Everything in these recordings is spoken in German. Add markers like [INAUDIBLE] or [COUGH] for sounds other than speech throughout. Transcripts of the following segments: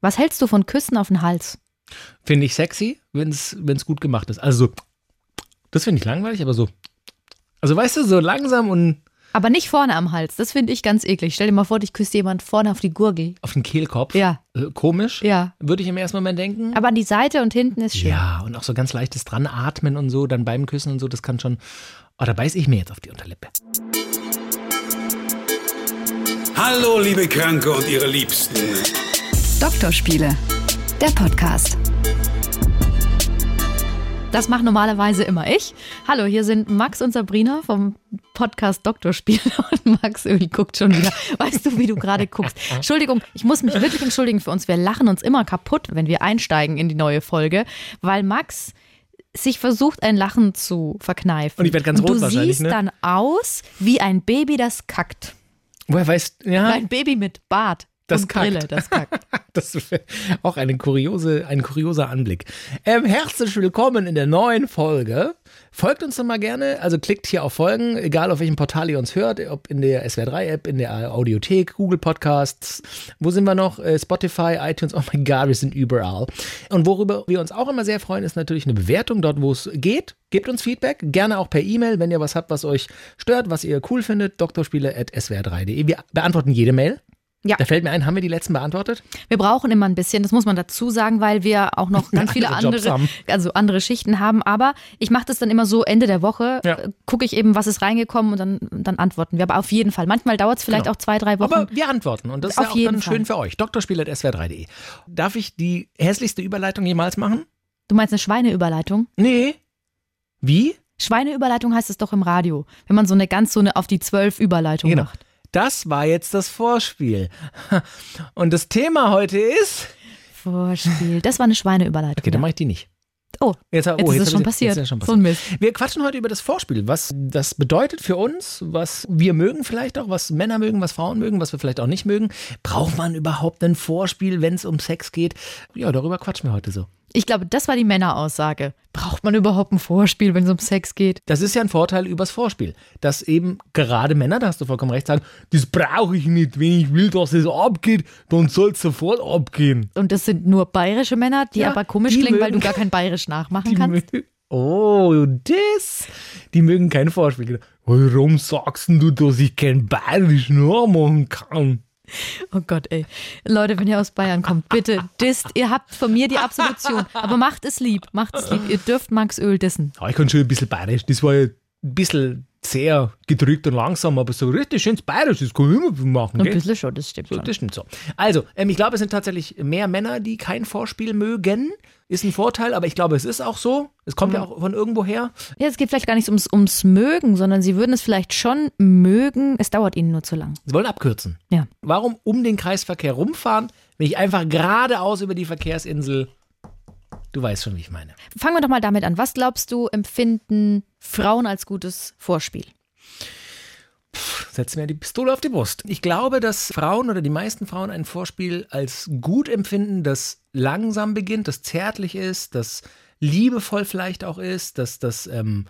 Was hältst du von Küssen auf den Hals? Finde ich sexy, wenn es gut gemacht ist. Also so, das finde ich langweilig, aber so. Also weißt du, so langsam und Aber nicht vorne am Hals. Das finde ich ganz eklig. Stell dir mal vor, dich küsst jemand vorne auf die Gurgel. auf den Kehlkopf. Ja. Äh, komisch. Ja. Würde ich im ersten Moment denken. Aber an die Seite und hinten ist schön. Ja, und auch so ganz leichtes dran atmen und so, dann beim Küssen und so, das kann schon. Oh, da beiß ich mir jetzt auf die Unterlippe. Hallo, liebe Kranke und ihre Liebsten. Doktorspiele, der Podcast. Das mache normalerweise immer ich. Hallo, hier sind Max und Sabrina vom Podcast Doktorspiel. [LAUGHS] Und Max Öl guckt schon wieder. Weißt du, wie du gerade guckst? Entschuldigung, ich muss mich wirklich entschuldigen für uns. Wir lachen uns immer kaputt, wenn wir einsteigen in die neue Folge, weil Max sich versucht, ein Lachen zu verkneifen. Und ich werd ganz und rot du wahrscheinlich, siehst ne? dann aus wie ein Baby, das kackt. Woher weißt ja, Ein Baby mit Bart Das und Brille, kackt. das kackt. [LAUGHS] das ist auch eine kuriose, ein kurioser Anblick. Ähm, herzlich willkommen in der neuen Folge. Folgt uns doch mal gerne, also klickt hier auf Folgen, egal auf welchem Portal ihr uns hört, ob in der SWR3-App, in der Audiothek, Google Podcasts, wo sind wir noch? Äh, Spotify, iTunes, oh mein Gott, wir sind überall. Und worüber wir uns auch immer sehr freuen, ist natürlich eine Bewertung dort, wo es geht. Gebt uns Feedback, gerne auch per E-Mail, wenn ihr was habt, was euch stört, was ihr cool findet, doktorspiele.swr3.de. Wir beantworten jede Mail. Ja. Da fällt mir ein, haben wir die letzten beantwortet? Wir brauchen immer ein bisschen, das muss man dazu sagen, weil wir auch noch [LAUGHS] ganz viele andere andere, also andere Schichten haben. Aber ich mache das dann immer so Ende der Woche, Ja. gucke ich eben, was ist reingekommen und dann, dann antworten wir. Aber auf jeden Fall. Manchmal dauert es vielleicht Genau. auch zwei, drei Wochen. Aber wir antworten und das ist Auf ja auch jeden dann Fall. schön für euch. Doktorspiel.swr3.de. Darf ich die hässlichste Überleitung jemals machen? du meinst eine Schweineüberleitung? Nee. Wie? Schweineüberleitung heißt es doch im Radio, wenn man so eine ganz so eine auf die zwölf Überleitung Genau. macht. Das war jetzt das Vorspiel. Und das Thema heute ist. Vorspiel. Das war eine Schweineüberleitung. Okay, dann mache ich die nicht. Oh, Jetzt, oh, jetzt ist es schon passiert. Jetzt schon So ein Mist. Wir quatschen heute über das Vorspiel, was das bedeutet für uns, was wir mögen vielleicht auch, was Männer mögen, was Frauen mögen, was wir vielleicht auch nicht mögen. Braucht man überhaupt ein Vorspiel, wenn es um Sex geht? Ja, darüber quatschen wir heute so. Ich glaube, das war die Männeraussage. Braucht man überhaupt ein Vorspiel, wenn es um Sex geht? Das ist ja ein Vorteil übers Vorspiel, dass eben gerade Männer, da hast du vollkommen recht, sagen, das brauche ich nicht. Wenn ich will, dass es abgeht, dann soll es sofort abgehen. Und das sind nur bayerische Männer, die Ja, aber komisch die klingen, weil du mögen- gar kein bayerisch [LAUGHS] nachmachen Die kannst. mögen, oh, das. Die mögen kein Vorspiel. Warum sagst du, dass ich kein Bayerisch nachmachen kann? [LAUGHS] Oh Gott, ey. Leute, wenn ihr aus Bayern kommt, bitte disst. Ihr habt von mir die Absolution. Aber macht es lieb, macht es lieb. Ihr dürft Max Öl dissen. Ja, ich kann schon ein bisschen Bayerisch. Das war ja ein bisschen sehr gedrückt und langsam, aber so richtig schönes Bayerisch, das kann ich immer machen. Ein Gell? bisschen schon, das stimmt So, schon. das stimmt so. Also, ähm, ich glaube, es sind tatsächlich mehr Männer, die kein Vorspiel mögen. Ist ein Vorteil, aber ich glaube, es ist auch so. Es kommt ja auch von irgendwo her. Ja, es geht vielleicht gar nicht ums, ums Mögen, sondern sie würden es vielleicht schon mögen. Es dauert ihnen nur zu lang. Sie wollen abkürzen. Ja. Warum um den Kreisverkehr rumfahren, wenn ich einfach geradeaus über die Verkehrsinsel. Du weißt schon, wie ich meine. Fangen wir doch mal damit an. Was glaubst du, empfinden Frauen als gutes Vorspiel? Setz mir die Pistole auf die Brust. Ich glaube, dass Frauen oder die meisten Frauen ein Vorspiel als gut empfinden, das langsam beginnt, das zärtlich ist, das liebevoll vielleicht auch ist, dass das ähm,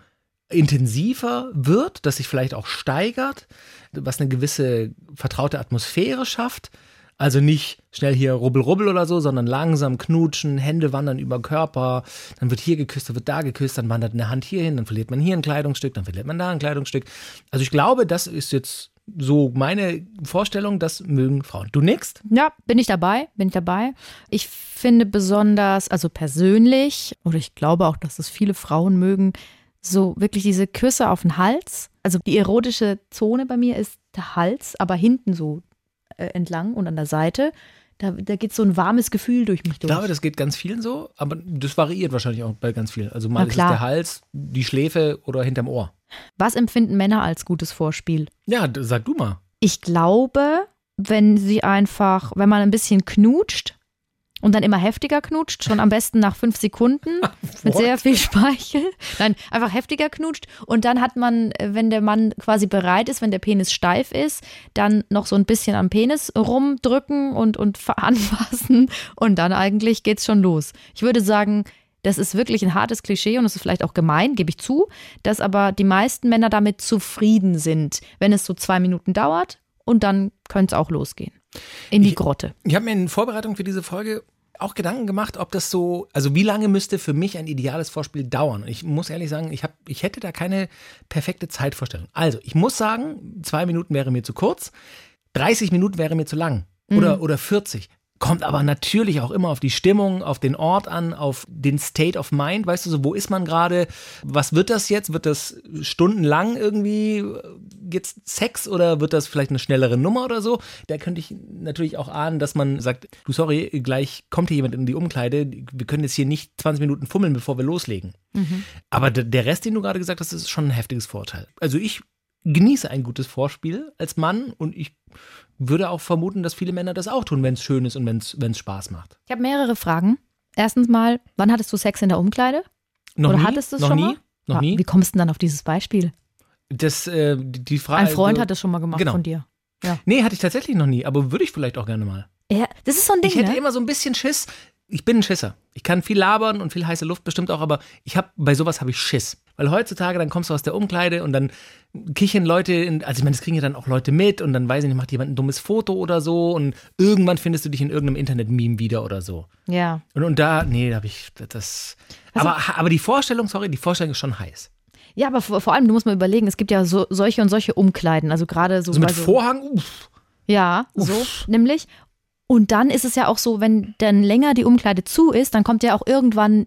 intensiver wird, dass sich vielleicht auch steigert, was eine gewisse vertraute Atmosphäre schafft. Also nicht schnell hier rubbel rubbel oder so, sondern langsam knutschen, Hände wandern über Körper, dann wird hier geküsst, dann wird da geküsst, dann wandert eine Hand hier hin, dann verliert man hier ein Kleidungsstück, dann verliert man da ein Kleidungsstück. Also ich glaube, das ist jetzt so meine Vorstellung, das mögen Frauen. Du nix? Ja, bin ich dabei, bin ich dabei. Ich finde besonders, also persönlich, oder ich glaube auch, dass es viele Frauen mögen, so wirklich diese Küsse auf den Hals. Also die erotische Zone bei mir ist der Hals, aber hinten so äh, entlang und an der Seite. Da, da geht so ein warmes Gefühl durch mich Ich durch. glaube, das geht ganz vielen so, aber das variiert wahrscheinlich auch bei ganz vielen. Also mal ist es der Hals, die Schläfe oder hinterm Ohr. Was empfinden Männer als gutes Vorspiel? Ja, sag du mal. Ich glaube, wenn sie einfach, wenn man ein bisschen knutscht und dann immer heftiger knutscht, schon am besten nach fünf Sekunden [LAUGHS] mit sehr viel Speichel. Nein, einfach heftiger knutscht und dann hat man, äh, wenn der Mann quasi bereit ist, wenn der Penis steif ist, dann noch so ein bisschen am Penis rumdrücken und, und [LAUGHS] anfassen und dann eigentlich geht's schon los. Ich würde sagen, das ist wirklich ein hartes Klischee und es ist vielleicht auch gemein, gebe ich zu, dass aber die meisten Männer damit zufrieden sind, wenn es so zwei Minuten dauert und dann könnte es auch losgehen. In die Ich- Grotte. Ich habe mir in Vorbereitung für diese Folge auch Gedanken gemacht, ob das so, also wie lange müsste für mich ein ideales Vorspiel dauern? Ich muss ehrlich sagen, ich, hab, ich hätte da keine perfekte Zeitvorstellung. Also, ich muss sagen, zwei Minuten wäre mir zu kurz, 30 Minuten wäre mir zu lang oder, oder 40. Kommt aber natürlich auch immer auf die Stimmung, auf den Ort an, auf den State of Mind. Weißt du, so, wo ist man gerade? Was wird das jetzt? Wird das stundenlang irgendwie äh, jetzt Sex oder wird das vielleicht eine schnellere Nummer oder so? Da könnte ich natürlich auch ahnen, dass man sagt, du sorry, gleich kommt hier jemand in die Umkleide. Wir können jetzt hier nicht 20 Minuten fummeln, bevor wir loslegen. Aber der- der Rest, den du gerade gesagt hast, ist schon ein heftiges Vorteil. Also ich genieße ein gutes Vorspiel als Mann und ich würde auch vermuten, dass viele Männer das auch tun, wenn es schön ist und wenn es Spaß macht. Ich habe mehrere Fragen. Erstens mal, wann hattest du Sex in der Umkleide? Noch Oder nie? hattest du es noch schon nie? mal? Noch Ah, nie? Wie kommst du denn dann auf dieses Beispiel? Das, äh, die Frage. Ein Freund also- hat das schon mal gemacht genau. von dir. Nee, hatte ich tatsächlich noch nie, aber würde ich vielleicht auch gerne mal. Ja, das ist so ein Ding, Ich hätte ne? immer so ein bisschen Schiss. Ich bin ein Schisser. Ich kann viel labern und viel heiße Luft bestimmt auch, aber ich habe bei sowas habe ich Schiss. Weil heutzutage, dann kommst du aus der Umkleide und dann kichern Leute, in, also ich meine, das kriegen ja dann auch Leute mit und dann weiß ich nicht, macht jemand ein dummes Foto oder so und irgendwann findest du dich in irgendeinem Internet-Meme wieder oder so. Ja. Und, und da, nee, da habe ich das. Also- aber, aber die Vorstellung, sorry, die Vorstellung ist schon heiß. Ja, aber vor, vor allem, du musst mal überlegen, es gibt ja so, solche und solche Umkleiden. Also gerade so. So mit so, Vorhang, uff. Ja, so, nämlich. Und dann ist es ja auch so, wenn dann länger die Umkleide zu ist, dann kommt ja auch irgendwann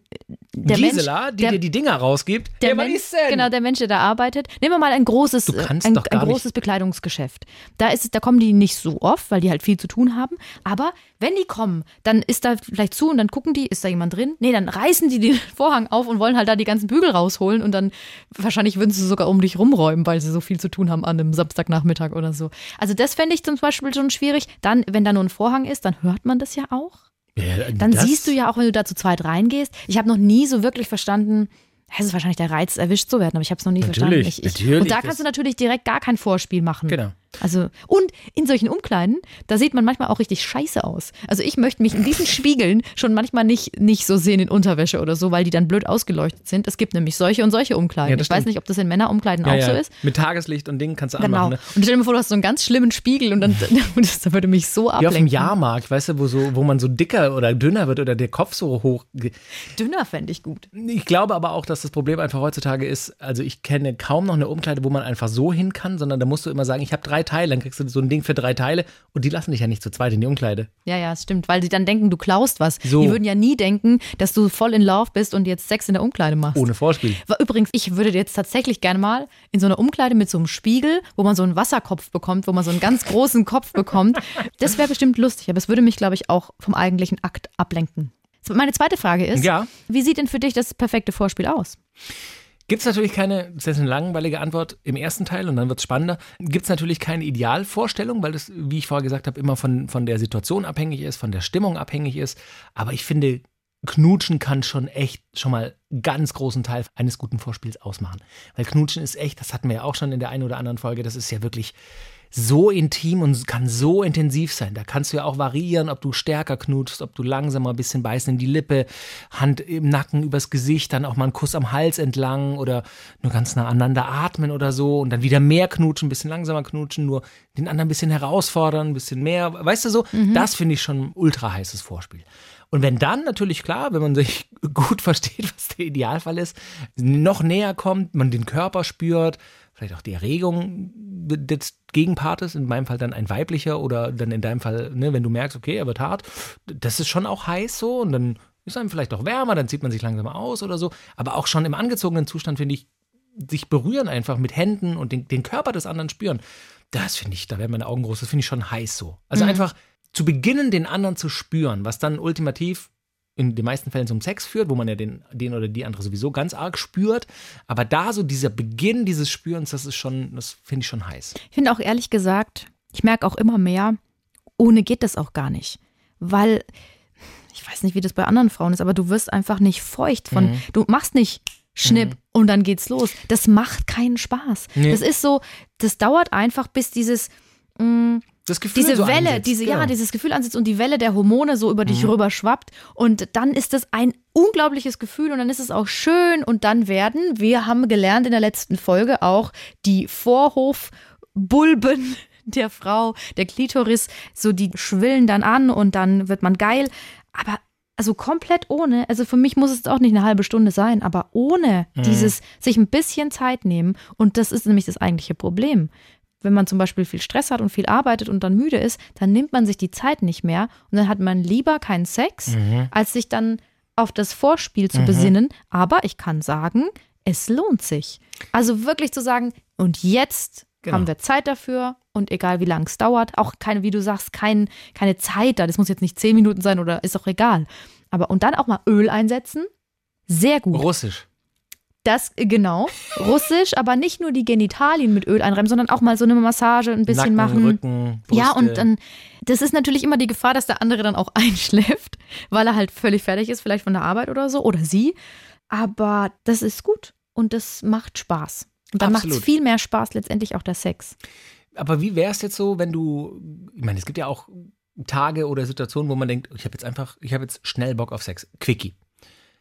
der Gisela, Mensch, die der, dir die Dinger rausgibt. der ja, Mensch, genau der Mensch, der da arbeitet. Nehmen wir mal ein großes, ein, ein nicht- großes Bekleidungsgeschäft. Da ist es, da kommen die nicht so oft, weil die halt viel zu tun haben. Aber wenn die kommen, dann ist da vielleicht zu und dann gucken die, ist da jemand drin? Nee, dann reißen die den [LAUGHS] Vorhang auf und wollen halt da die ganzen Bügel rausholen und dann wahrscheinlich würden sie sogar um dich rumräumen, weil sie so viel zu tun haben an einem Samstagnachmittag oder so. Also das fände ich zum Beispiel schon schwierig. Dann, wenn da nur ein Vorhang ist, dann hört man das ja auch. Ja, Dann siehst du ja auch, wenn du da zu zweit reingehst. Ich habe noch nie so wirklich verstanden, es ist wahrscheinlich der Reiz, erwischt zu werden, aber ich habe es noch nie Natürlich, verstanden. Ich, ich, natürlich, und da kannst du natürlich direkt gar kein Vorspiel machen. Genau. Also, und in solchen Umkleiden, da sieht man manchmal auch richtig scheiße aus. Also ich möchte mich in diesen Spiegeln schon manchmal nicht, nicht so sehen in Unterwäsche oder so, weil die dann blöd ausgeleuchtet sind. Es gibt nämlich solche und solche Umkleiden. Ja, das ich weiß nicht, ob das in Männerumkleiden ja, auch ja. so ist. Mit Tageslicht und Dingen kannst du Genau. anmachen. Ne? Und stell dir mal vor, du hast so einen ganz schlimmen Spiegel und dann [LAUGHS] und das würde mich so Wie auf dem ablenken. Jahrmarkt, weißt du, wo, so, wo man so dicker oder dünner wird oder der Kopf so hoch. Dünner fände ich gut. Ich glaube aber auch, dass das Problem einfach heutzutage ist, also ich kenne kaum noch eine Umkleide, wo man einfach so hin kann, sondern da musst du immer sagen, ich habe drei Teile, dann kriegst du so ein Ding für drei Teile und die lassen dich ja nicht zu zweit in die Umkleide. Ja, ja, stimmt, weil sie dann denken, du klaust was. So. Die würden ja nie denken, dass du voll in Love bist und jetzt Sex in der Umkleide machst. Ohne Vorspiel. Übrigens, ich würde jetzt tatsächlich gerne mal in so einer Umkleide mit so einem Spiegel, wo man so einen Wasserkopf bekommt, wo man so einen ganz großen Kopf bekommt. [LAUGHS] Das wäre bestimmt lustig, aber es würde mich, glaube ich, auch vom eigentlichen Akt ablenken. Meine zweite Frage ist, Ja. wie sieht denn für dich das perfekte Vorspiel aus? Gibt es natürlich keine, das ist eine langweilige Antwort im ersten Teil und dann wird es spannender. Gibt es natürlich keine Idealvorstellung, weil das, wie ich vorher gesagt habe, immer von, von der Situation abhängig ist, von der Stimmung abhängig ist. Aber ich finde, Knutschen kann schon echt schon mal ganz großen Teil eines guten Vorspiels ausmachen. Weil Knutschen ist echt, das hatten wir ja auch schon in der einen oder anderen Folge, das ist ja wirklich so intim und kann so intensiv sein. Da kannst du ja auch variieren, ob du stärker knutschst, ob du langsamer ein bisschen beißen in die Lippe, Hand im Nacken übers Gesicht, dann auch mal einen Kuss am Hals entlang oder nur ganz nah aneinander atmen oder so und dann wieder mehr knutschen, ein bisschen langsamer knutschen, nur den anderen ein bisschen herausfordern, ein bisschen mehr. Weißt du so, das finde ich schon ein ultra heißes Vorspiel. Und wenn dann natürlich klar, wenn man sich [LAUGHS] gut versteht, was der Idealfall ist, noch näher kommt, man den Körper spürt, vielleicht auch die Erregung des Gegenpartes, in meinem Fall dann ein weiblicher oder dann in deinem Fall, ne, wenn du merkst, okay, er wird hart, das ist schon auch heiß so und dann ist einem vielleicht auch wärmer, dann zieht man sich langsam aus oder so. Aber auch schon im angezogenen Zustand finde ich, sich berühren einfach mit Händen und den, den Körper des anderen spüren, das finde ich, da werden meine Augen groß, das finde ich schon heiß so. Also einfach zu beginnen, den anderen zu spüren, was dann ultimativ in den meisten Fällen zum Sex führt, wo man ja den, den oder die andere sowieso ganz arg spürt. Aber da so dieser Beginn dieses Spürens, das ist schon, das finde ich schon heiß. Ich finde auch ehrlich gesagt, ich merke auch immer mehr, ohne geht das auch gar nicht. Weil, ich weiß nicht, wie das bei anderen Frauen ist, aber du wirst einfach nicht feucht von, Mhm. du machst nicht Schnipp und dann geht's los. Das macht keinen Spaß. Nee. Das ist so, das dauert einfach, bis dieses, Das Gefühl diese so Welle, ansetzt, diese, ja, genau. dieses Gefühl ansitzt und die Welle der Hormone so über dich rüber schwappt. Und dann ist das ein unglaubliches Gefühl und dann ist es auch schön. Und dann werden, wir haben gelernt in der letzten Folge auch, die Vorhofbulben [LAUGHS] der Frau, der Klitoris, so die schwillen dann an und dann wird man geil. Aber also komplett ohne, also für mich muss es auch nicht eine halbe Stunde sein, aber ohne Mhm. dieses sich ein bisschen Zeit nehmen. Und das ist nämlich das eigentliche Problem. Wenn man zum Beispiel viel Stress hat und viel arbeitet und dann müde ist, dann nimmt man sich die Zeit nicht mehr und dann hat man lieber keinen Sex, Mhm. als sich dann auf das Vorspiel zu besinnen. Aber ich kann sagen, es lohnt sich. Also wirklich zu sagen, und jetzt Genau. haben wir Zeit dafür und egal wie lang es dauert, auch keine, wie du sagst, kein, keine Zeit da. Das muss jetzt nicht zehn Minuten sein oder ist auch egal. Aber und dann auch mal Öl einsetzen. Sehr gut. Russisch. Das, äh, genau. Russisch, aber nicht nur die Genitalien mit Öl einreiben, sondern auch mal so eine Massage ein bisschen Nacken, machen. Rücken, Brüste. Ja, und dann, das ist natürlich immer die Gefahr, dass der andere dann auch [LAUGHS] einschläft, weil er halt völlig fertig ist, vielleicht von der Arbeit oder so, oder sie. Aber das ist gut und das macht Spaß. Und dann macht es viel mehr Spaß, letztendlich auch der Sex. Aber wie wäre es jetzt so, wenn du, ich meine, es gibt ja auch Tage oder Situationen, wo man denkt, ich habe jetzt einfach, ich habe jetzt schnell Bock auf Sex. Quickie.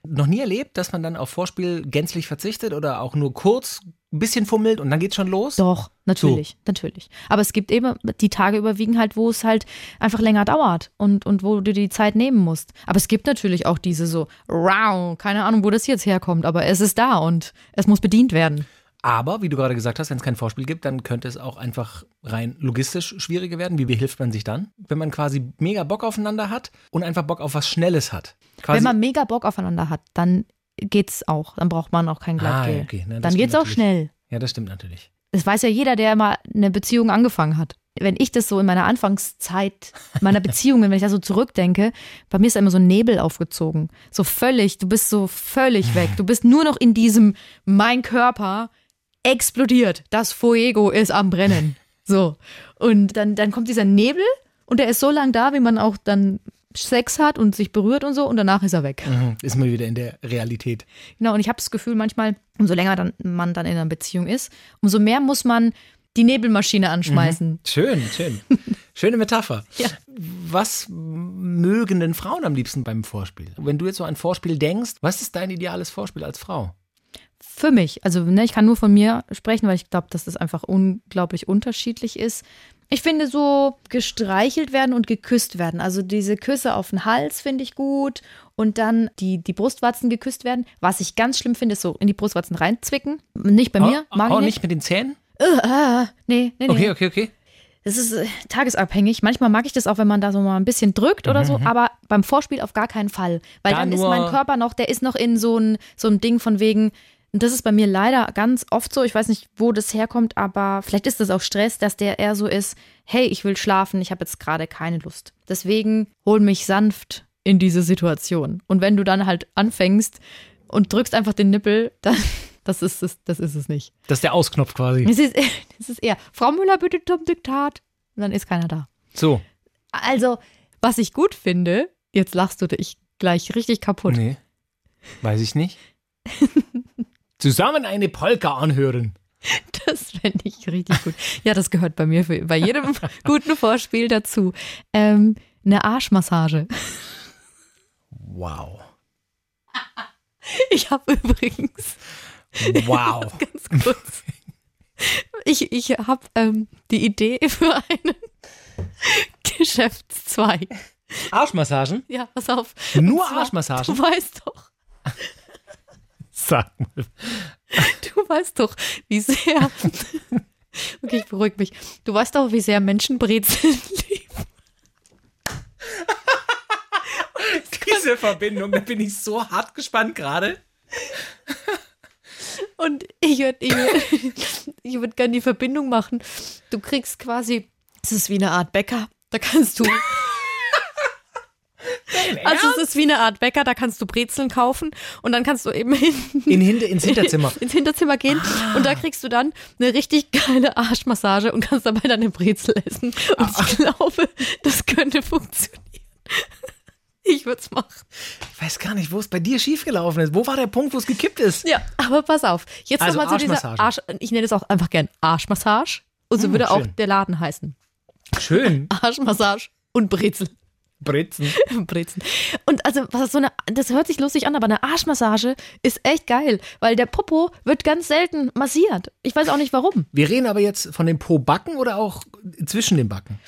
Noch nie erlebt, dass man dann auf Vorspiel gänzlich verzichtet oder auch nur kurz ein bisschen fummelt und dann geht's schon los? Doch, natürlich, natürlich. Aber es gibt eben, die Tage überwiegen halt, wo es halt einfach länger dauert und, und wo du die Zeit nehmen musst. Aber es gibt natürlich auch diese so, wow, keine Ahnung, wo das jetzt herkommt, aber es ist da und es muss bedient werden. Aber, wie du gerade gesagt hast, wenn es kein Vorspiel gibt, dann könnte es auch einfach rein logistisch schwieriger werden. Wie behilft man sich dann? Wenn man quasi mega Bock aufeinander hat und einfach Bock auf was Schnelles hat. Quasi, Wenn man mega Bock aufeinander hat, dann geht's auch. Dann braucht man auch kein Ah, Gleitgel. okay. Na, dann geht's auch natürlich. schnell. Ja, das stimmt natürlich. Das weiß ja jeder, der mal eine Beziehung angefangen hat. Wenn ich das so in meiner Anfangszeit meiner [LAUGHS] Beziehungen, wenn ich da so zurückdenke, bei mir ist da immer so ein Nebel aufgezogen. So völlig, du bist so völlig [LAUGHS] weg. Du bist nur noch in diesem, mein Körper explodiert. Das Fuego ist am Brennen. So. Und dann, dann kommt dieser Nebel und der ist so lang da, wie man auch dann Sex hat und sich berührt und so und danach ist er weg. Mhm. Ist mal wieder in der Realität. Genau, und ich habe das Gefühl, manchmal, umso länger dann, man dann in einer Beziehung ist, umso mehr muss man die Nebelmaschine anschmeißen. Schön, schön. [LAUGHS] Schöne Metapher. Ja. Was mögen denn Frauen am liebsten beim Vorspiel? Wenn du jetzt so an Vorspiel denkst, was ist dein ideales Vorspiel als Frau? Für mich, also ne, ich kann nur von mir sprechen, weil ich glaube, dass das einfach unglaublich unterschiedlich ist. Ich finde so gestreichelt werden und geküsst werden. Also diese Küsse auf den Hals finde ich gut und dann die, die Brustwarzen geküsst werden. Was ich ganz schlimm finde, ist so in die Brustwarzen reinzwicken. Nicht bei mir, oh, mag oh, ich nicht nicht. mit den Zähnen? Äh, ah, nee, nee, nee. Okay, okay, okay. Das ist äh, tagesabhängig. Manchmal mag ich das auch, wenn man da so mal ein bisschen drückt oder so, aber beim Vorspiel auf gar keinen Fall. Weil Mhm, Da dann ist mein Körper noch, der ist noch in so ein, so ein Ding von wegen, und das ist bei mir leider ganz oft so, ich weiß nicht, wo das herkommt, aber vielleicht ist das auch Stress, dass der eher so ist, hey, ich will schlafen, ich habe jetzt gerade keine Lust. Deswegen hol mich sanft in diese Situation. Und wenn du dann halt anfängst und drückst einfach den Nippel, [LAUGHS] dann, das ist es, das ist es nicht. Das ist der Ausknopf quasi. Es ist, [LAUGHS] es ist eher, Frau Müller, bitte zum Diktat. Und dann ist keiner da. So. Also, was ich gut finde, jetzt lachst du dich gleich richtig kaputt. Nee. Weiß ich nicht. [LAUGHS] Zusammen eine Polka anhören. Das fände ich richtig gut. Ja, das gehört bei mir für, bei jedem [LAUGHS] guten Vorspiel dazu. Ähm, eine Arschmassage. Wow. Ich habe übrigens, Wow. [LAUGHS] ganz kurz, ich, ich habe ähm, die Idee für einen [LAUGHS] Geschäftszweig. Arschmassagen? Ja, pass auf. Nur zwar, Arschmassagen? Du weißt doch, Sag mal. [LAUGHS] du weißt doch, wie sehr. [LAUGHS] Okay, ich beruhige mich. Du weißt doch, wie sehr Menschen Brezeln lieben. [LAUGHS] Diese Verbindung, da bin ich so hart gespannt gerade. Und ich würde ich würd, ich würd gerne die Verbindung machen. Du kriegst quasi, es ist wie eine Art Bäcker. Da kannst du. Also es ist wie eine Art Bäcker, da kannst du Brezeln kaufen und dann kannst du eben hin, In Hinter, ins Hinterzimmer. [LAUGHS] ins Hinterzimmer gehen und da kriegst du dann eine richtig geile Arschmassage und kannst dabei deine Brezel essen. Und ich glaube, das könnte funktionieren. Ich würde es machen. Ich weiß gar nicht, wo es bei dir schiefgelaufen ist. Wo war der Punkt, wo es gekippt ist? Ja, aber pass auf. Jetzt Also nochmal zu dieser Arschmassage. Arsch. Ich nenne es auch einfach gern Arschmassage. Und so Hm, würde auch schön. der Laden heißen. Schön. Arschmassage und Brezel. Brezen. [LAUGHS] Brezen. Und also, was so eine, das hört sich lustig an, aber eine Arschmassage ist echt geil, weil der Popo wird ganz selten massiert. Ich weiß auch nicht warum. Wir reden aber jetzt von den Po-Backen oder auch zwischen den Backen?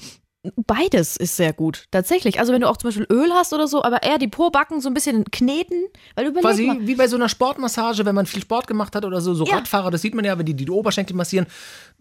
Beides ist sehr gut, tatsächlich. Also wenn du auch zum Beispiel Öl hast oder so, aber eher die Po-Backen so ein bisschen kneten, weil überleg Quasi mal. wie bei so einer Sportmassage, wenn man viel Sport gemacht hat oder so, so Ja. Radfahrer, das sieht man ja, wenn die die Oberschenkel massieren.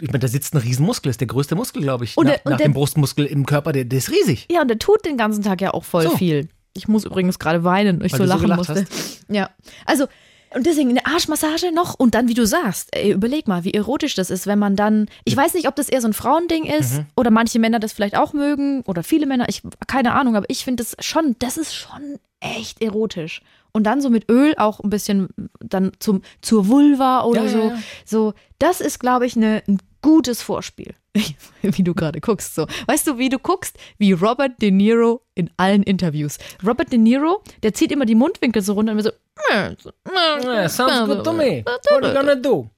Ich meine, da sitzt ein Riesenmuskel, ist der größte Muskel, glaube ich, Und nach, der- nach der- dem Brustmuskel im Körper, der, der ist riesig. Ja, und der tut den ganzen Tag ja auch voll So. viel. Ich muss übrigens gerade weinen, ich Weil so so lachen gelacht musste. Ja, also und deswegen eine Arschmassage noch und dann, wie du sagst, ey, überleg mal, wie erotisch das ist, wenn man dann, ich weiß nicht, ob das eher so ein Frauending ist Mhm. oder manche Männer das vielleicht auch mögen oder viele Männer, ich keine Ahnung, aber ich finde das schon, das ist schon echt erotisch. Und dann so mit Öl auch ein bisschen dann zum zur Vulva oder Ja, ja, so, ja. so, das ist, glaube ich, eine, ein gutes Vorspiel. [LAUGHS] Wie du gerade guckst, so. Weißt du, wie du guckst? Wie Robert De Niro in allen Interviews. Robert De Niro, der zieht immer die Mundwinkel so runter und so. Yeah, sounds good to me. What are you gonna do?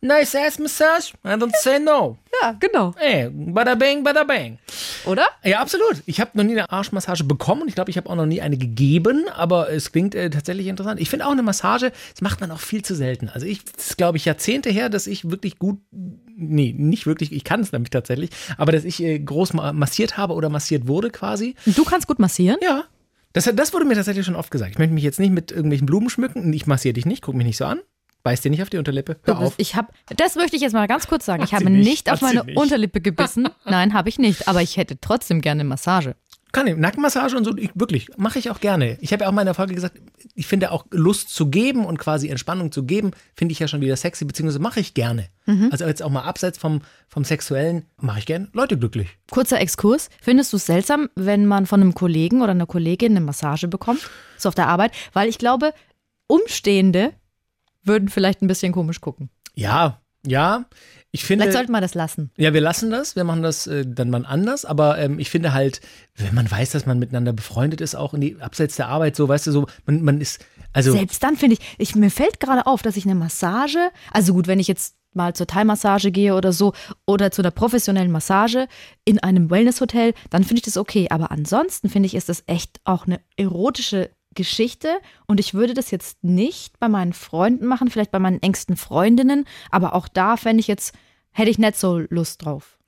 Nice ass massage? I don't say no. Ja, genau. Hey, bada bang, bada bang. Oder? Ja, absolut. Ich habe noch nie eine Arschmassage bekommen. Ich glaube, ich habe auch noch nie eine gegeben, aber es klingt äh, tatsächlich interessant. Ich finde auch eine Massage, das macht man auch viel zu selten. Also ich, das ist glaube ich Jahrzehnte her, dass ich wirklich gut, nee, nicht wirklich, ich kann es nämlich tatsächlich, aber dass ich äh, groß ma massiert habe oder massiert wurde quasi. Du kannst gut massieren? Ja. Das, das wurde mir tatsächlich schon oft gesagt. Ich möchte mich jetzt nicht mit irgendwelchen Blumen schmücken. Ich massiere dich nicht, guck mich nicht so an. Beiß dir nicht auf die Unterlippe. Hör auf. Ich hab, das möchte ich jetzt mal ganz kurz sagen. Ich Hat habe sie nicht, nicht, auf meine nicht. Unterlippe gebissen. [LAUGHS] Nein, habe ich nicht. Aber ich hätte trotzdem gerne Massage. Kann ich. Nackenmassage und so, ich, wirklich, mache ich auch gerne. Ich habe ja auch mal in der Folge gesagt, ich finde auch Lust zu geben und quasi Entspannung zu geben, finde ich ja schon wieder sexy, beziehungsweise mache ich gerne. Also jetzt auch mal abseits vom, vom Sexuellen, mache ich gerne Leute glücklich. Kurzer Exkurs. Findest du es seltsam, wenn man von einem Kollegen oder einer Kollegin eine Massage bekommt? So auf der Arbeit? Weil ich glaube, Umstehende würden vielleicht ein bisschen komisch gucken. Ja, ja. Ich finde. Vielleicht sollte man das lassen. Ja, wir lassen das, wir machen das äh, dann mal anders, aber ähm, ich finde halt, wenn man weiß, dass man miteinander befreundet ist, auch in die abseits der Arbeit, so, weißt du, so, man, man ist, also Selbst dann finde ich, ich, mir fällt gerade auf, dass ich eine Massage, also gut, wenn ich jetzt mal zur Thai-Massage gehe oder so oder zu einer professionellen Massage in einem Wellness-Hotel, dann finde ich das okay. Aber ansonsten finde ich, ist das echt auch eine erotische Geschichte und ich würde das jetzt nicht bei meinen Freunden machen, vielleicht bei meinen engsten Freundinnen, aber auch da fände ich jetzt, hätte ich nicht so Lust drauf.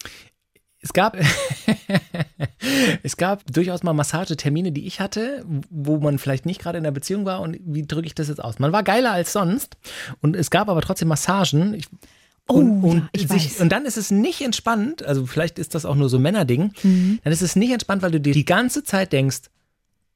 es gab, [LAUGHS] es gab durchaus mal Massagetermine, die ich hatte, wo man vielleicht nicht gerade in der Beziehung war und wie drücke ich das jetzt aus? Man war geiler als sonst und es gab aber trotzdem Massagen. Ich, Oh, und, und, ja, ich sich, weiß. und dann ist es nicht entspannt, also vielleicht ist das auch nur so ein Männerding, Mhm. dann ist es nicht entspannt, weil du dir die ganze Zeit denkst,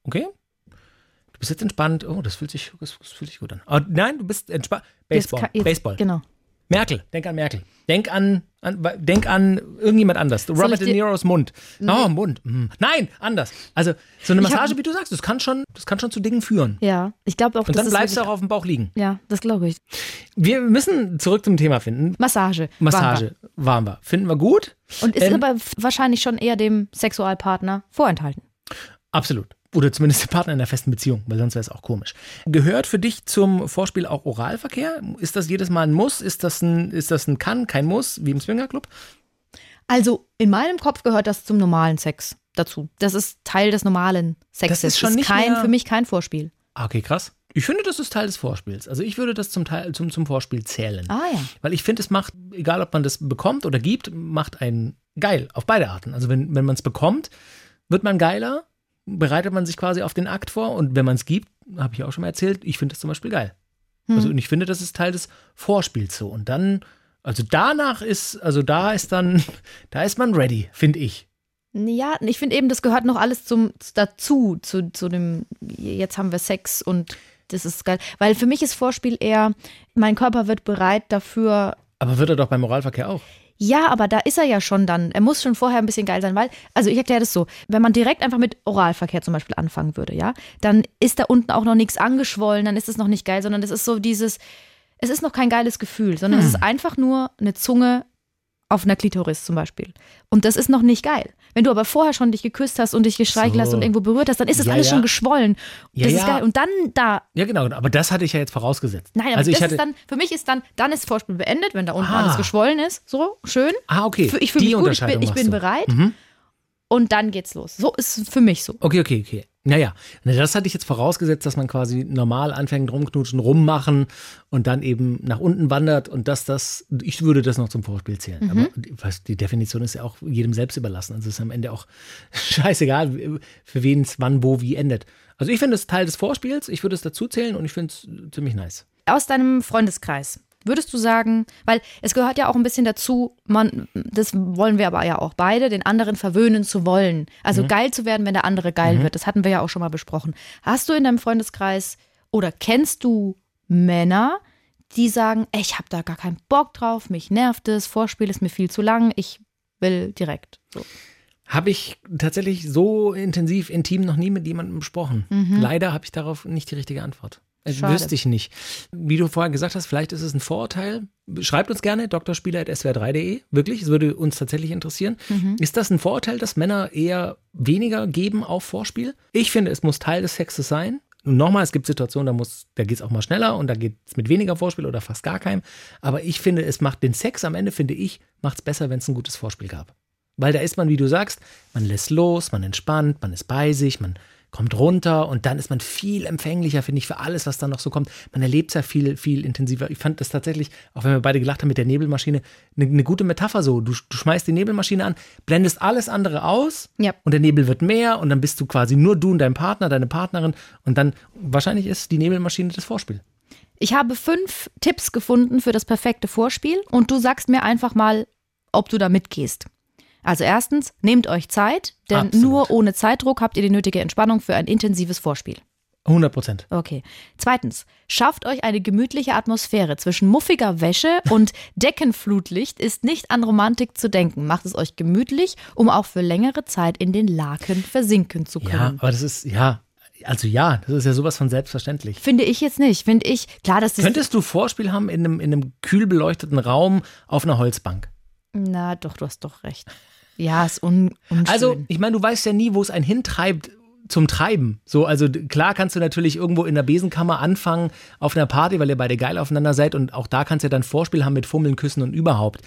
okay, du bist jetzt entspannt, oh, das fühlt sich, das, fühlt sich gut an. Aber nein, du bist entspannt. Baseball, jetzt- Baseball. Genau. Merkel, denk an Merkel. Denk an, an denk an irgendjemand anders. Robert ich De Niros Mund. Oh, Mund. Hm. Nein, anders. Also so eine Ich hab- Massage, wie du sagst, das kann schon, das kann schon zu Dingen führen. Ja, ich glaube auch, Und das dann bleibst du auch auf dem Bauch liegen. Ja, das glaube ich. Wir müssen zurück zum Thema finden. Massage. waren wir. Massage, waren wir. Finden wir gut? Und ist Ähm, aber wahrscheinlich schon eher dem Sexualpartner vorenthalten. Absolut. Oder zumindest der Partner in einer festen Beziehung, weil sonst wäre es auch komisch. Gehört für dich zum Vorspiel auch Oralverkehr? Ist das jedes Mal ein Muss? Ist das ein, ist das ein Kann, kein Muss, wie im Swingerclub? Also in meinem Kopf gehört das zum normalen Sex dazu. Das ist Teil des normalen Sexes. Das ist schon nicht kein, mehr- für mich kein Vorspiel. Ah, Okay, krass. Ich finde, das ist Teil des Vorspiels. Also ich würde das zum Teil zum, zum Vorspiel zählen. Ah ja. Weil ich finde, es macht, egal ob man das bekommt oder gibt, macht einen geil auf beide Arten. Also wenn, wenn man es bekommt, wird man geiler, bereitet man sich quasi auf den Akt vor und wenn man es gibt, habe ich auch schon mal erzählt, ich finde das zum Beispiel geil. Also und ich finde, das ist Teil des Vorspiels so. Und dann, also danach ist, also da ist dann, [LAUGHS] da ist man ready, finde ich. Ja, ich finde eben, das gehört noch alles zum dazu, zu, zu dem, jetzt haben wir Sex und das ist geil. Weil für mich ist Vorspiel eher, mein Körper wird bereit dafür, Aber wird er doch beim Moralverkehr auch. Ja, aber da ist er ja schon dann. Er muss schon vorher ein bisschen geil sein, weil, also ich erkläre das so, wenn man direkt einfach mit Oralverkehr zum Beispiel anfangen würde, ja, dann ist da unten auch noch nichts angeschwollen, dann ist es noch nicht geil, sondern es ist so dieses, es ist noch kein geiles Gefühl, sondern es ist einfach nur eine Zunge auf einer Klitoris zum Beispiel. Und das ist noch nicht geil. Wenn du aber vorher schon dich geküsst hast und dich gestreichelt So. hast und irgendwo berührt hast, dann ist das Ja, alles ja. schon geschwollen. Ja, Das ist geil. Und dann da Ja, genau, aber das hatte ich ja jetzt vorausgesetzt. Nein, aber also ich das hatte, ist dann, für mich ist dann, dann ist Vorspiel beendet, wenn da unten Ah. alles geschwollen ist. So, schön. ah, okay. Für- Ich fühle mich gut, ich bin, ich bin bereit. und dann geht's los. So ist es für mich so. Okay, okay, okay. Naja, das hatte ich jetzt vorausgesetzt, dass man quasi normal anfängt, rumknutschen, rummachen und dann eben nach unten wandert und dass das, ich würde das noch zum Vorspiel zählen. Aber die, was, die Definition ist ja auch jedem selbst überlassen. Also es ist am Ende auch [LAUGHS] scheißegal, für wen es wann, wo, wie endet. Also ich finde es Teil des Vorspiels, ich würde es dazu zählen und ich finde es ziemlich nice. Aus deinem Freundeskreis. Würdest du sagen, weil es gehört ja auch ein bisschen dazu, man, das wollen wir aber ja auch beide, den anderen verwöhnen zu wollen. Also geil zu werden, wenn der andere geil wird. Das hatten wir ja auch schon mal besprochen. Hast du in deinem Freundeskreis oder kennst du Männer, die sagen, ey, ich habe da gar keinen Bock drauf, mich nervt es, Vorspiel ist mir viel zu lang, ich will direkt. So. Habe ich tatsächlich so intensiv, intim noch nie mit jemandem besprochen. Leider habe ich darauf nicht die richtige Antwort. Äh, Schade. Wüsste ich nicht. Wie du vorher gesagt hast, vielleicht ist es ein Vorurteil. Schreibt uns gerne drspieler.swr3.de. Wirklich, es würde uns tatsächlich interessieren. Ist das ein Vorurteil, dass Männer eher weniger geben auf Vorspiel? Ich finde, es muss Teil des Sexes sein. Und nochmal, es gibt Situationen, da, muss- da geht es auch mal schneller und da geht es mit weniger Vorspiel oder fast gar keinem. Aber ich finde, es macht den Sex am Ende, finde ich, macht es besser, wenn es ein gutes Vorspiel gab. Weil da ist man, wie du sagst, man lässt los, man entspannt, man ist bei sich, man kommt runter und dann ist man viel empfänglicher, finde ich, für alles, was dann noch so kommt. Man erlebt es ja viel, viel intensiver. Ich fand das tatsächlich, auch wenn wir beide gelacht haben mit der Nebelmaschine, eine, eine gute Metapher so. Du, du schmeißt die Nebelmaschine an, blendest alles andere aus Ja. und der Nebel wird mehr und dann bist du quasi nur du und dein Partner, deine Partnerin und dann wahrscheinlich ist die Nebelmaschine das Vorspiel. Ich habe fünf Tipps gefunden für das perfekte Vorspiel und du sagst mir einfach mal, ob du da mitgehst. Also erstens, nehmt euch Zeit, denn Absolut. nur ohne Zeitdruck habt ihr die nötige Entspannung für ein intensives Vorspiel. 100 Prozent. Okay. Zweitens, schafft euch eine gemütliche Atmosphäre. Zwischen muffiger Wäsche und [LAUGHS] Deckenflutlicht ist nicht an Romantik zu denken. Macht es euch gemütlich, um auch für längere Zeit in den Laken versinken zu Ja, können. aber das ist, ja, also ja, das ist ja sowas von selbstverständlich. Finde ich jetzt nicht. Finde ich, klar, dass das. Könntest du Vorspiel haben in einem, in einem kühl beleuchteten Raum auf einer Holzbank? Na, doch, du hast doch recht. Ja, ist un, unschön. Also, ich meine, du weißt ja nie, wo es einen hintreibt zum Treiben. So, also klar kannst du natürlich irgendwo in der Besenkammer anfangen auf einer Party, weil ihr beide geil aufeinander seid und auch da kannst du ja dann Vorspiel haben mit Fummeln, Küssen und überhaupt.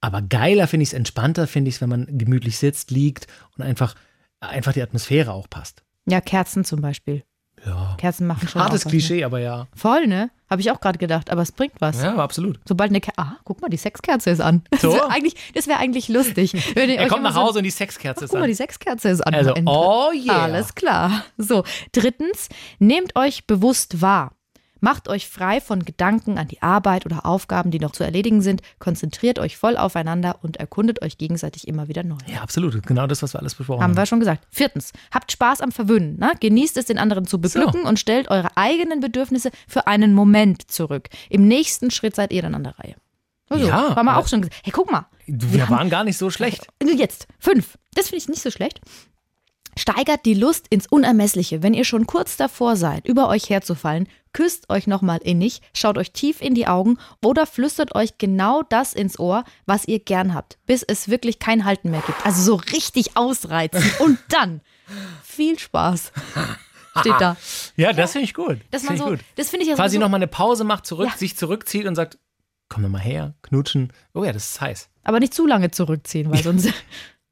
Aber geiler finde ich es, entspannter finde ich es, wenn man gemütlich sitzt, liegt und einfach, einfach die Atmosphäre auch passt. Ja, Kerzen zum Beispiel. Ja. Kerzen machen schon Hartes Klischee, aber ja. Ne? Voll, ne? Habe ich auch gerade gedacht, aber es bringt was. Ja, absolut. Sobald eine Kerze. Ah, guck mal, die Sexkerze ist an. [LAUGHS] Das So? wäre eigentlich, das wär eigentlich lustig. [LAUGHS] Wenn Er kommt nach so- Hause und die Sexkerze ist guck mal, an. die Sexkerze ist an. Also, oh yeah. Alles klar. So, drittens, nehmt euch bewusst wahr. Macht euch frei von Gedanken an die Arbeit oder Aufgaben, die noch zu erledigen sind. Konzentriert euch voll aufeinander und erkundet euch gegenseitig immer wieder neu. Ja, absolut. Genau das, was wir alles besprochen Haben haben. wir schon gesagt. Viertens, habt Spaß am Verwöhnen. Ne? Genießt es, den anderen zu beglücken und stellt eure eigenen Bedürfnisse für einen Moment zurück. Im nächsten Schritt seid ihr dann an der Reihe. Also, Ja, haben wir auch schon gesagt. Hey, guck mal. Wir waren gar nicht so schlecht. Jetzt, fünf. Das finde ich nicht so schlecht. Steigert die Lust ins Unermessliche. Wenn ihr schon kurz davor seid, über euch herzufallen, küsst euch nochmal innig, schaut euch tief in die Augen oder flüstert euch genau das ins Ohr, was ihr gern habt, bis es wirklich kein Halten mehr gibt. Also so richtig ausreizen. [LAUGHS] Und dann viel Spaß. Steht da. [LAUGHS] Ja, das finde ich gut. Das, man Finde so, ich gut. das finde ich ja Quasi so, nochmal eine Pause macht, zurück, Ja. sich zurückzieht und sagt, komm mal her, knutschen. Oh ja, das ist heiß. aber nicht zu lange zurückziehen, weil [LAUGHS] sonst,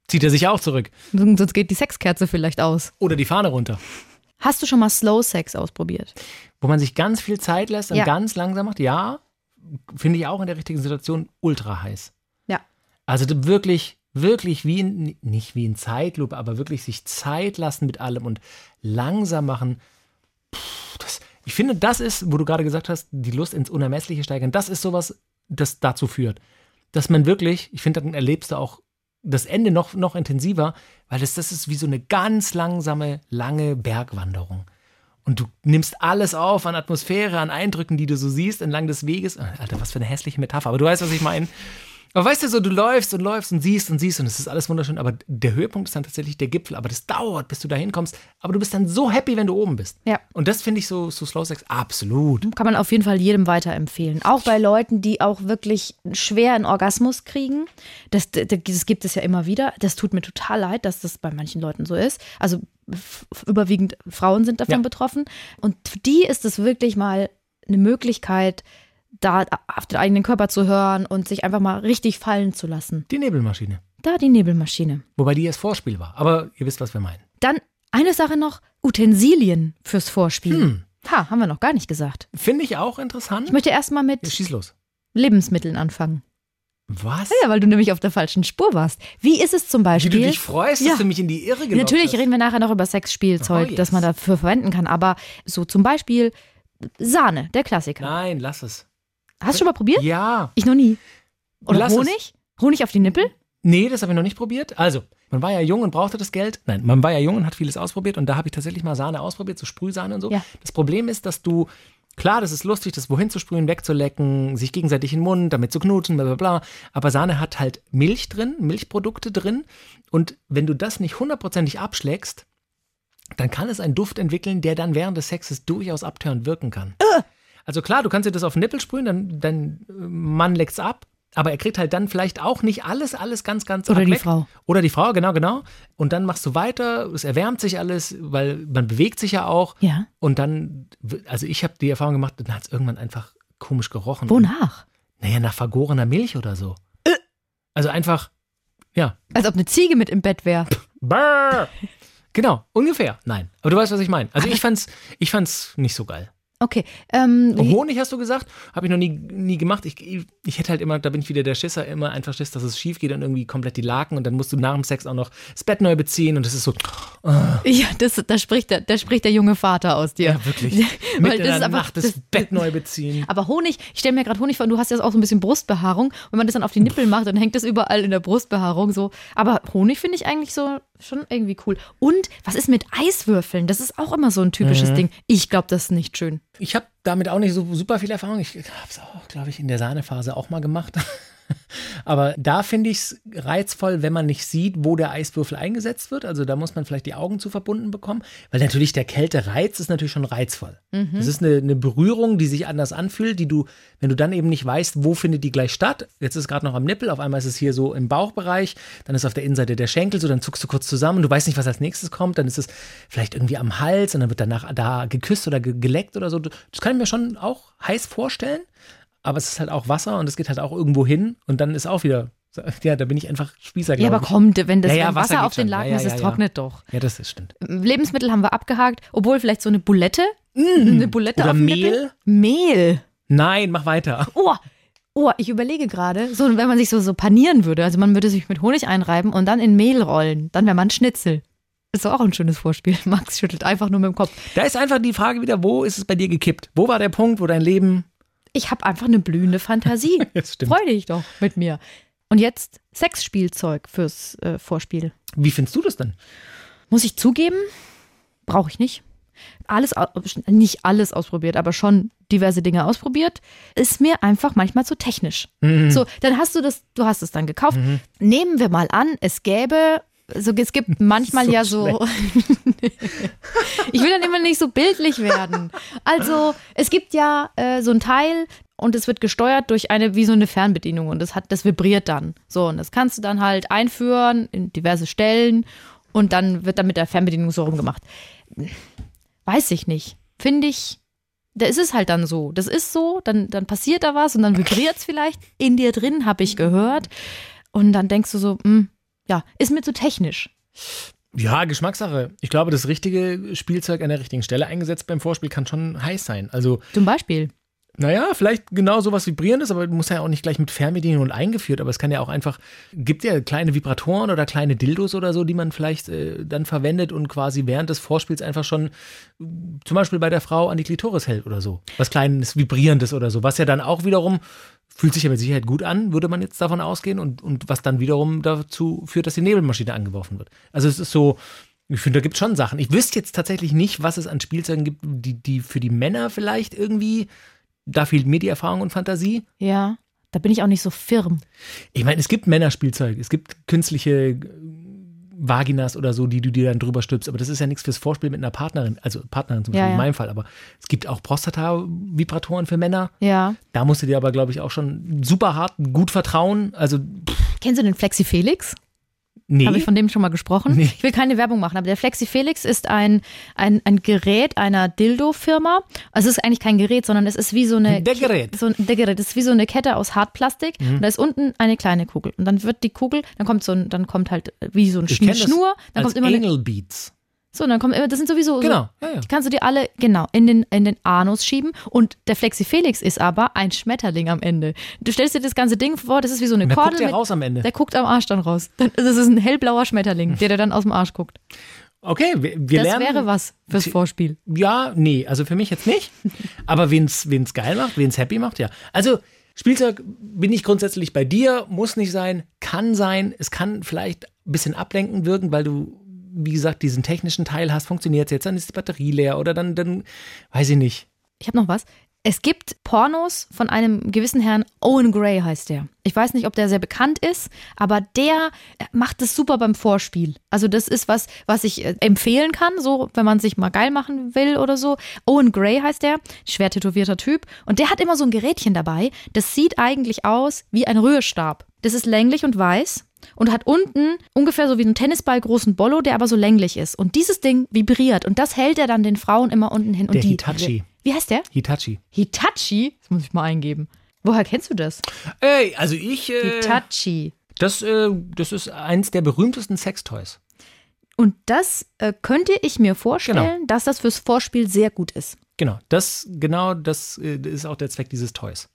Zieht er sich auch zurück. sonst geht die Sexkerze vielleicht aus. Oder die Fahne runter. Hast du schon mal Slow Sex ausprobiert? Wo man sich ganz viel Zeit lässt und Ja. ganz langsam macht. Ja, finde ich auch in der richtigen Situation ultra heiß. Ja. Also wirklich, wirklich wie in, nicht wie in Zeitlupe, aber wirklich sich Zeit lassen mit allem und langsam machen. Puh, das, ich finde, das ist, wo du gerade gesagt hast, die Lust ins Unermessliche steigern, das ist sowas, das dazu führt. Dass man wirklich, ich finde, dann erlebst du auch das Ende noch, noch intensiver, weil das, das ist wie so eine ganz langsame, lange Bergwanderung. Und du nimmst alles auf an Atmosphäre, an Eindrücken, die du so siehst entlang des Weges. Alter, was für eine hässliche Metapher. Aber du weißt, was ich meine. Aber weißt du so, du läufst und läufst und siehst und siehst und es ist alles wunderschön. Aber der Höhepunkt ist dann tatsächlich der Gipfel. Aber das dauert, bis du da hinkommst. Aber du bist dann so happy, wenn du oben bist. Ja. Und das finde ich so, so Slow Sex absolut. Kann man auf jeden Fall jedem weiterempfehlen. Auch bei Leuten, die auch wirklich schwer einen Orgasmus kriegen. Das, das, gibt es ja immer wieder. Das tut mir total leid, dass das bei manchen Leuten so ist. Also überwiegend Frauen sind davon Ja. betroffen. Und für die ist es wirklich mal eine Möglichkeit, da auf den eigenen Körper zu hören und sich einfach mal richtig fallen zu lassen. Die Nebelmaschine. Da die Nebelmaschine. Wobei die erst Vorspiel war. Aber ihr wisst, was wir meinen. Dann eine Sache noch: Utensilien fürs Vorspiel. Hm. Ha, haben wir noch gar nicht gesagt. Finde ich auch interessant. Ich möchte erstmal Ja, mit schieß los. Lebensmitteln anfangen. Was? Ja, weil du nämlich auf der falschen Spur warst. Wie ist es zum Wie Beispiel? du dich freust, Ja. dass du mich in die Irre gelockt Natürlich hast. reden wir nachher noch über Sexspielzeug, Oh, yes. das man dafür verwenden kann. Aber so zum Beispiel Sahne, der Klassiker. Nein, lass es. Hast du schon mal probiert? Ja. Ich noch nie. Oder Lass es. Honig? Honig auf die Nippel? Nee, das habe ich noch nicht probiert. Also, man war ja jung und brauchte das Geld. Nein, man war ja jung und hat vieles ausprobiert und da habe ich tatsächlich mal Sahne ausprobiert, so Sprühsahne und so. Ja. Das Problem ist, dass du, klar, das ist lustig, das wohin zu sprühen, wegzulecken, sich gegenseitig in den Mund, damit zu knutschen, bla bla bla. Aber Sahne hat halt Milch drin, Milchprodukte drin und wenn du das nicht hundertprozentig abschlägst, dann kann es einen Duft entwickeln, der dann während des Sexes durchaus abtörend wirken kann. Also klar, du kannst dir das auf den Nippel sprühen, dann dein äh, Mann leckt's ab, aber er kriegt halt dann vielleicht auch nicht alles, alles ganz, ganz Oder die weg. Frau. Oder die Frau, genau, genau. Und dann machst du weiter, es erwärmt sich alles, weil man bewegt sich ja auch. Ja. Und dann, also ich habe die Erfahrung gemacht, dann hat es irgendwann einfach komisch gerochen. Wonach? Naja, nach vergorener Milch oder so. Also einfach, ja. Als ob eine Ziege mit im Bett wäre. Genau, ungefähr. Nein. Aber du weißt, was ich meine. Also ich [LAUGHS] fand's, ich fand's nicht so geil. Okay. Ähm, Honig hast du gesagt? Habe ich noch nie, nie gemacht. Ich, ich hätte halt immer, da bin ich wieder der Schisser, immer einfach Schiss, dass es schief geht und irgendwie komplett die Laken und dann musst du nach dem Sex auch noch das Bett neu beziehen und das ist so, ja, das, da, spricht der, da spricht der junge Vater aus dir. ja wirklich, [LAUGHS] Weil in das der ist einfach- Nacht das, das- Bett neu beziehen. Aber Honig, ich stelle mir gerade Honig vor, du hast ja auch so ein bisschen Brustbehaarung. Wenn man das dann auf die Nippel macht, dann hängt das überall in der Brustbehaarung so. Aber Honig finde ich eigentlich so schon irgendwie cool. Und was ist mit Eiswürfeln? Das ist auch immer so ein typisches Mhm. Ding. Ich glaube, das ist nicht schön. Ich habe damit auch nicht so super viel Erfahrung. Ich habe es auch, glaube ich, in der Sahnephase auch mal gemacht. [LAUGHS] [LAUGHS] Aber da finde ich es reizvoll, wenn man nicht sieht, wo der Eiswürfel eingesetzt wird. Also da muss man vielleicht die Augen zu verbunden bekommen, weil natürlich der Kältereiz ist natürlich schon reizvoll. Das ist eine, eine Berührung, die sich anders anfühlt, die du, wenn du dann eben nicht weißt, wo findet die gleich statt. Jetzt ist es gerade noch am Nippel, auf einmal ist es hier so im Bauchbereich, dann ist auf der Innenseite der Schenkel so, dann zuckst du kurz zusammen, du weißt nicht, was als nächstes kommt, dann ist es vielleicht irgendwie am Hals und dann wird danach da geküsst oder ge geleckt oder so. Das kann ich mir schon auch heiß vorstellen aber es ist halt auch Wasser und es geht halt auch irgendwo hin und dann ist auch wieder, ja, da bin ich einfach Spießer, Ja, aber ich. kommt, wenn das Ja, ja, wenn Wasser Wasser, auf den. Laken Ja, ist, es trocknet doch. Ja, das ist stimmt. Lebensmittel haben wir abgehakt, obwohl vielleicht so eine Bulette. Eine Bulette Oder auf Nippel. Mehl. Nein, mach weiter. Oh, oh, ich überlege gerade, so wenn man sich so, so panieren würde, also man würde sich mit Honig einreiben und dann in Mehl rollen, dann wäre man Schnitzel. Ist doch auch ein schönes Vorspiel. [LAUGHS] Max schüttelt einfach nur mit dem Kopf. Da ist einfach die Frage wieder, wo ist es bei dir gekippt? Wo war der Punkt, wo dein Leben. Ich habe einfach eine blühende Fantasie. [LAUGHS] Freu dich doch mit mir. Und jetzt Sexspielzeug fürs äh, Vorspiel. Wie findest du das denn? Muss ich zugeben, brauche ich nicht. Alles, nicht alles ausprobiert, aber schon diverse Dinge ausprobiert, ist mir einfach manchmal zu technisch. So, dann hast du das, du hast es dann gekauft. Nehmen wir mal an, es gäbe, so, es gibt [LAUGHS] manchmal So ja so, [LAUGHS] ich will dann immer nicht so bildlich werden. Also, es gibt ja äh, so ein Teil und es wird gesteuert durch eine, wie so eine Fernbedienung und das hat, das vibriert dann. So, und das kannst du dann halt einführen in diverse Stellen und dann wird dann mit der Fernbedienung so rumgemacht. Weiß ich nicht. Finde ich, da ist es halt dann so. Das ist so, dann, dann passiert da was und dann vibriert es vielleicht in dir drin, habe ich gehört. Und dann denkst du so, hm, ja, ist mir zu technisch. Ja, Geschmackssache. Ich glaube, das richtige Spielzeug an der richtigen Stelle eingesetzt beim Vorspiel kann schon heiß sein. Also, Zum Beispiel. naja, vielleicht genau sowas Vibrierendes, aber muss ja auch nicht gleich mit Fernbedienung und eingeführt. Aber es kann ja auch einfach, gibt ja kleine Vibratoren oder kleine Dildos oder so, die man vielleicht äh, dann verwendet und quasi während des Vorspiels einfach schon äh, zum Beispiel bei der Frau an die Klitoris hält oder so. Was kleines Vibrierendes oder so. Was ja dann auch wiederum fühlt sich ja mit Sicherheit gut an, würde man jetzt davon ausgehen und, und was dann wiederum dazu führt, dass die Nebelmaschine angeworfen wird. Also es ist so, ich finde, da gibt es schon Sachen. Ich wüsste jetzt tatsächlich nicht, was es an Spielzeugen gibt, die, die für die Männer vielleicht irgendwie, da fehlt mir die Erfahrung und Fantasie. Ja, da bin ich auch nicht so firm. Ich meine, es gibt Männerspielzeug, es gibt künstliche Vaginas oder so, die du dir dann drüber stülpst, aber das ist ja nichts fürs Vorspiel mit einer Partnerin, also Partnerin zum Ja, Beispiel in ja. meinem Fall, aber es gibt auch Prostata-Vibratoren für Männer. Ja. Da musst du dir aber, glaube ich, auch schon super hart gut vertrauen. Also, pff, Kennst du den Flexi Felix? Nee. Habe ich von dem schon mal gesprochen? Nee. Ich will keine Werbung machen, aber der Flexi Felix ist ein, ein, ein Gerät einer Dildo-Firma. Also es ist eigentlich kein Gerät, sondern es ist wie so eine. Der Gerät. So ein, der Gerät. Es ist wie so eine Kette aus Hartplastik Mhm. und da ist unten eine kleine Kugel. Und dann wird die Kugel, dann kommt so ein, dann kommt halt wie so ein Ich Schnur, dann als kommt immer Anal Beats. So, und dann kommt immer, das sind sowieso Genau, so, ja, ja. die kannst du dir alle genau in den in den Anus schieben und der Flexi Felix ist aber ein Schmetterling am Ende. Du stellst dir das ganze Ding vor, das ist wie so eine Wer Kordel guckt der mit- raus am Ende? der guckt am Arsch dann raus. Das ist ein hellblauer Schmetterling, der dir dann aus dem Arsch guckt. Okay, wir, wir Das lernen. wäre was fürs Vorspiel. Ja, nee, also für mich jetzt nicht. [LAUGHS] Aber wen's wen's geil macht, wen's happy macht, ja. Also Spielzeug bin ich grundsätzlich bei dir, muss nicht sein, kann sein. Es kann vielleicht ein bisschen ablenkend wirken, weil du, wie gesagt, diesen technischen Teil hast, funktioniert jetzt, dann ist die Batterie leer oder dann, dann weiß ich nicht. Ich habe noch was. Es gibt Pornos von einem gewissen Herrn, Owen Gray heißt der. Ich weiß nicht, ob der sehr bekannt ist, aber der macht es super beim Vorspiel. Also das ist was, was ich äh, empfehlen kann, so wenn man sich mal geil machen will oder so. Owen Gray heißt der, schwer tätowierter Typ. Und der hat immer so ein Gerätchen dabei, das sieht eigentlich aus wie ein Rührstab. Das ist länglich und weiß und hat unten ungefähr so wie ein Tennisball großen Bollo, der aber so länglich ist. Und dieses Ding vibriert und das hält er dann den Frauen immer unten hin. Und Der die, Hitachi. Wie heißt der? Hitachi. Hitachi? Das muss ich mal eingeben. Woher kennst du das? Ey, also ich, äh, Hitachi. das, äh, das ist eins der berühmtesten Sextoys. Und das äh, könnte ich mir vorstellen, Genau. dass das fürs Vorspiel sehr gut ist. Genau, das, genau das äh, ist auch der Zweck dieses Toys.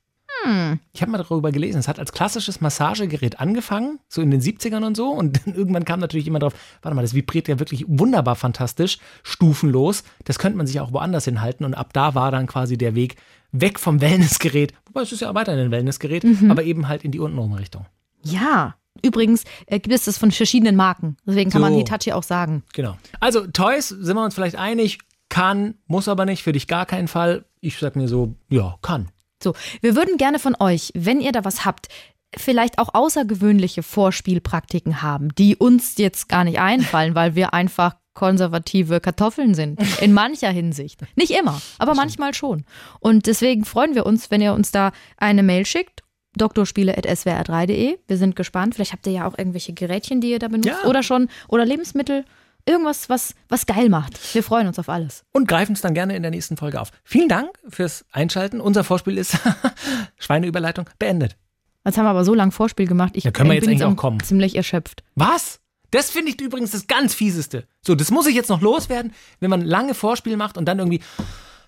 Hm. Ich habe mal darüber gelesen, es hat als klassisches Massagegerät angefangen, so in den 70ern und so. Und [LAUGHS] dann irgendwann kam natürlich immer drauf, warte mal, das vibriert ja wirklich wunderbar fantastisch, stufenlos. Das könnte man sich auch woanders hinhalten. Und ab da war dann quasi der Weg weg vom Wellnessgerät. Wobei es ist ja weiterhin ein Wellnessgerät, Mhm. aber eben halt in die untenrum Richtung. Ja. Übrigens äh, gibt es das von verschiedenen Marken. Deswegen kann man So. Hitachi auch sagen. Genau. Also Toys, sind wir uns vielleicht einig, kann, muss aber nicht, für dich gar keinen Fall. Ich sag mir so, ja, kann. So, wir würden gerne von euch, wenn ihr da was habt, vielleicht auch außergewöhnliche Vorspielpraktiken haben, die uns jetzt gar nicht einfallen, weil wir einfach konservative Kartoffeln sind. [LAUGHS] In mancher Hinsicht. Nicht immer, aber manchmal schon. Und deswegen freuen wir uns, wenn ihr uns da eine Mail schickt. Doktorspiele.swr3.de. Wir sind gespannt. Vielleicht habt ihr ja auch irgendwelche Gerätchen, die ihr da benutzt. Ja. Oder schon, oder Lebensmittel. Irgendwas, was, was geil macht. Wir freuen uns auf alles. und greifen es dann gerne in der nächsten Folge auf. Vielen Dank fürs Einschalten. Unser Vorspiel ist [LAUGHS] Schweineüberleitung beendet. Jetzt haben wir aber so lange Vorspiel gemacht. Ich Ja, können wir jetzt bin eigentlich am- auch kommen. ziemlich erschöpft. Was? Das finde ich übrigens das ganz fieseste. So, das muss ich jetzt noch loswerden, wenn man lange Vorspiel macht und dann irgendwie,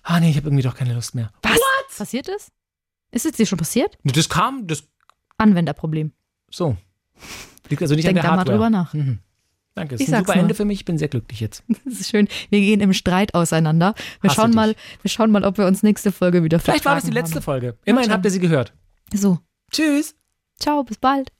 ah nee, ich habe irgendwie doch keine Lust mehr. Was? Passiert ist? Ist es dir schon passiert? Das kam, das, Anwenderproblem. so. Liegt also nicht Denk an der da mal Hardware. drüber nach. Mhm. Danke, Ich ist ein super nur. Ende für mich. Ich bin sehr glücklich jetzt. [LAUGHS] Das ist schön. Wir gehen im Streit auseinander. Wir Hasse schauen dich. mal, wir schauen mal, ob wir uns nächste Folge wieder Vielleicht war das die letzte haben. Folge. Immerhin habt ihr sie gehört. So. Tschüss. Ciao, bis bald.